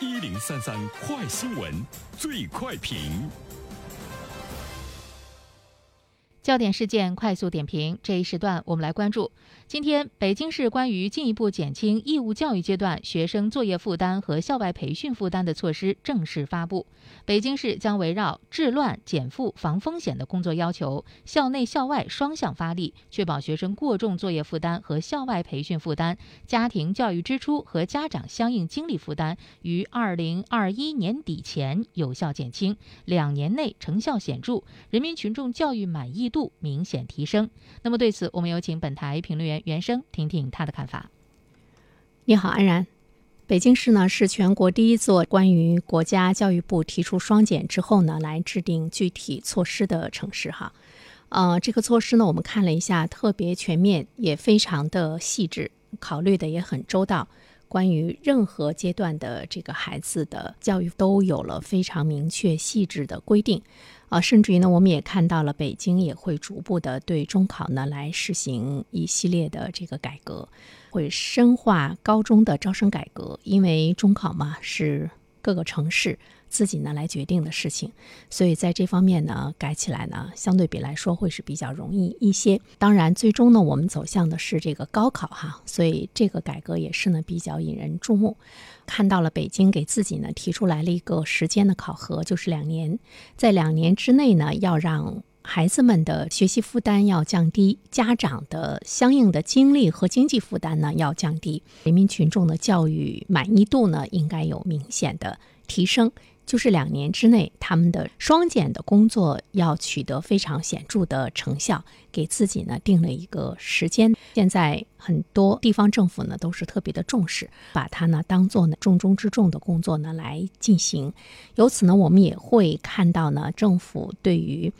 一零三三快新闻，最快评。焦点事件快速点评，这一时段我们来关注。今天，北京市关于进一步减轻义务教育阶段学生作业负担和校外培训负担的措施正式发布。北京市将围绕治乱、减负、防风险的工作要求，校内校外双向发力，确保学生过重作业负担和校外培训负担、家庭教育支出和家长相应精力负担于二零二一年底前有效减轻，两年内成效显著，人民群众教育满意度明显提升。那么，对此，我们有请本台评论员。原生听听他的看法。你好，安然。北京市呢是全国第一座关于国家教育部提出双减之后呢来制定具体措施的城市哈。呃，这个措施呢我们看了一下，特别全面，也非常的细致，考虑的也很周到。关于任何阶段的这个孩子的教育都有了非常明确细致的规定。啊，甚至于呢，我们也看到了北京也会逐步的对中考呢来实行一系列的这个改革，会深化高中的招生改革，因为中考嘛是各个城市。自己呢来决定的事情，所以在这方面呢改起来呢，相对比来说会是比较容易一些。当然，最终呢我们走向的是这个高考哈，所以这个改革也是呢比较引人注目。看到了北京给自己呢提出来了一个时间的考核，就是两年，在两年之内呢要让孩子们的学习负担要降低，家长的相应的精力和经济负担呢要降低，人民群众的教育满意度呢应该有明显的提升。就是两年之内，他们的双减的工作要取得非常显著的成效，给自己呢定了一个时间。现在很多地方政府呢都是特别的重视，把它呢当做呢重中之重的工作呢来进行。由此呢，我们也会看到呢政府对于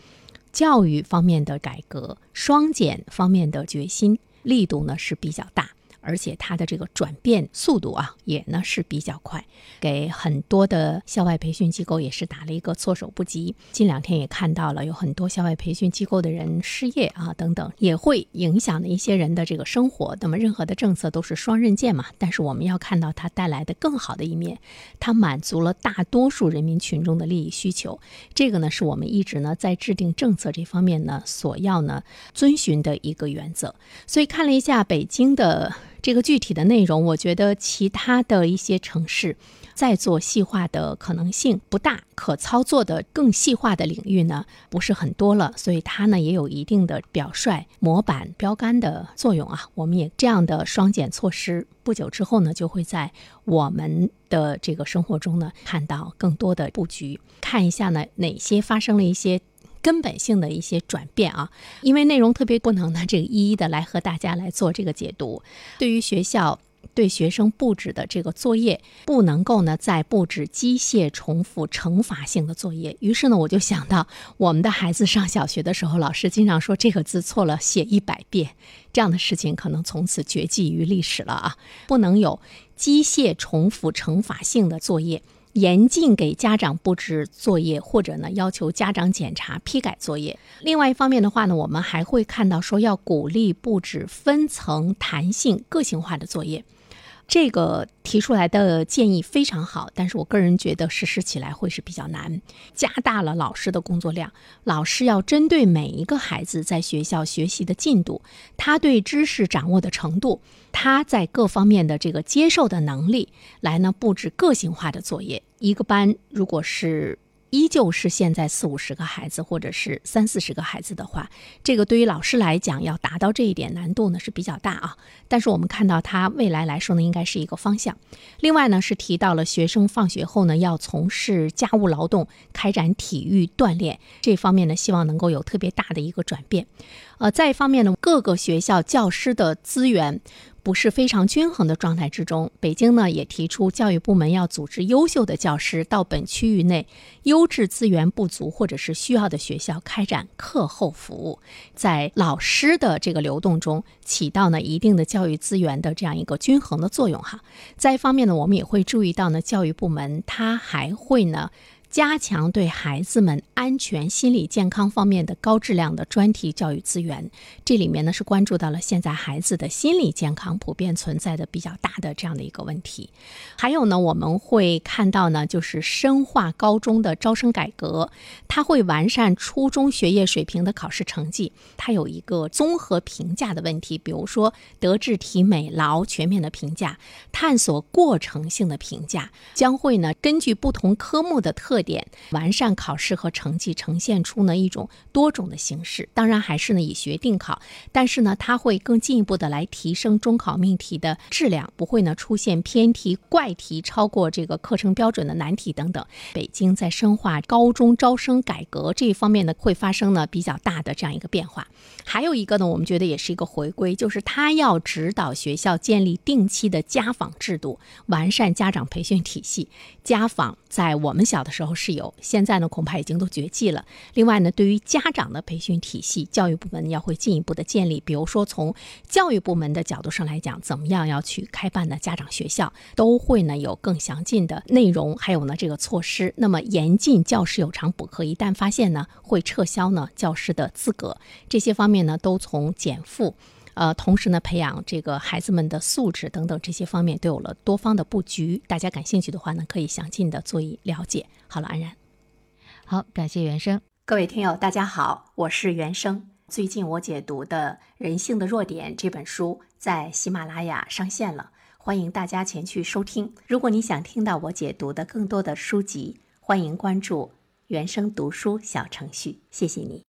教育方面的改革、双减方面的决心力度呢是比较大。而且它的这个转变速度啊，也呢是比较快，给很多的校外培训机构也是打了一个措手不及。近两天也看到了有很多校外培训机构的人失业啊，等等，也会影响了一些人的这个生活。那么任何的政策都是双刃剑嘛，但是我们要看到它带来的更好的一面，它满足了大多数人民群众的利益需求。这个呢是我们一直呢在制定政策这方面呢所要呢遵循的一个原则。所以看了一下北京的。这个具体的内容，我觉得其他的一些城市在做细化的可能性不大，可操作的更细化的领域呢不是很多了，所以它呢也有一定的表率、模板、标杆的作用啊。我们也这样的双减措施，不久之后呢就会在我们的这个生活中呢看到更多的布局，看一下呢哪些发生了一些。根本性的一些转变啊，因为内容特别不能呢，这个一一的来和大家来做这个解读。对于学校对学生布置的这个作业，不能够呢再布置机械重复惩罚性的作业。于是呢，我就想到我们的孩子上小学的时候，老师经常说这个字错了写一百遍，这样的事情可能从此绝迹于历史了啊！不能有机械重复惩罚性的作业。严禁给家长布置作业，或者呢要求家长检查批改作业。另外一方面的话呢，我们还会看到说要鼓励布置分层、弹性、个性化的作业。这个提出来的建议非常好，但是我个人觉得实施起来会是比较难，加大了老师的工作量。老师要针对每一个孩子在学校学习的进度，他对知识掌握的程度，他在各方面的这个接受的能力，来呢布置个性化的作业。一个班如果是。依旧是现在四五十个孩子，或者是三四十个孩子的话，这个对于老师来讲，要达到这一点难度呢是比较大啊。但是我们看到他未来来说呢，应该是一个方向。另外呢，是提到了学生放学后呢要从事家务劳动，开展体育锻炼这方面呢，希望能够有特别大的一个转变。呃，再一方面呢，各个学校教师的资源。不是非常均衡的状态之中，北京呢也提出教育部门要组织优秀的教师到本区域内优质资源不足或者是需要的学校开展课后服务，在老师的这个流动中起到呢一定的教育资源的这样一个均衡的作用哈。再一方面呢，我们也会注意到呢，教育部门它还会呢。加强对孩子们安全心理健康方面的高质量的专题教育资源。这里面呢是关注到了现在孩子的心理健康普遍存在的比较大的这样的一个问题。还有呢，我们会看到呢，就是深化高中的招生改革，它会完善初中学业水平的考试成绩，它有一个综合评价的问题，比如说德智体美劳全面的评价，探索过程性的评价，将会呢根据不同科目的特点，完善考试和成绩，呈现出呢一种多种的形式。当然还是呢以学定考，但是呢它会更进一步的来提升中考命题的质量，不会呢出现偏题、怪题、超过这个课程标准的难题等等。北京在深化高中招生改革这一方面呢，会发生呢比较大的这样一个变化。还有一个呢，我们觉得也是一个回归，就是他要指导学校建立定期的家访制度，完善家长培训体系。家访在我们小的时候是有，现在呢恐怕已经都绝迹了。另外呢，对于家长的培训体系，教育部门要会进一步的建立，比如说从教育部门的角度上来讲，怎么样要去开办的家长学校，都会呢有更详尽的内容，还有呢这个措施。那么严禁教师有偿补课，一旦发现呢，会撤销呢教师的资格。这些方面呢，都从减负。呃，同时呢，培养这个孩子们的素质等等这些方面都有了多方的布局。大家感兴趣的话呢，可以详尽的做一了解。好了，安然，好，感谢原生。各位听友，大家好，我是原生。最近我解读的《人性的弱点》这本书在喜马拉雅上线了，欢迎大家前去收听。如果你想听到我解读的更多的书籍，欢迎关注原生读书小程序。谢谢你。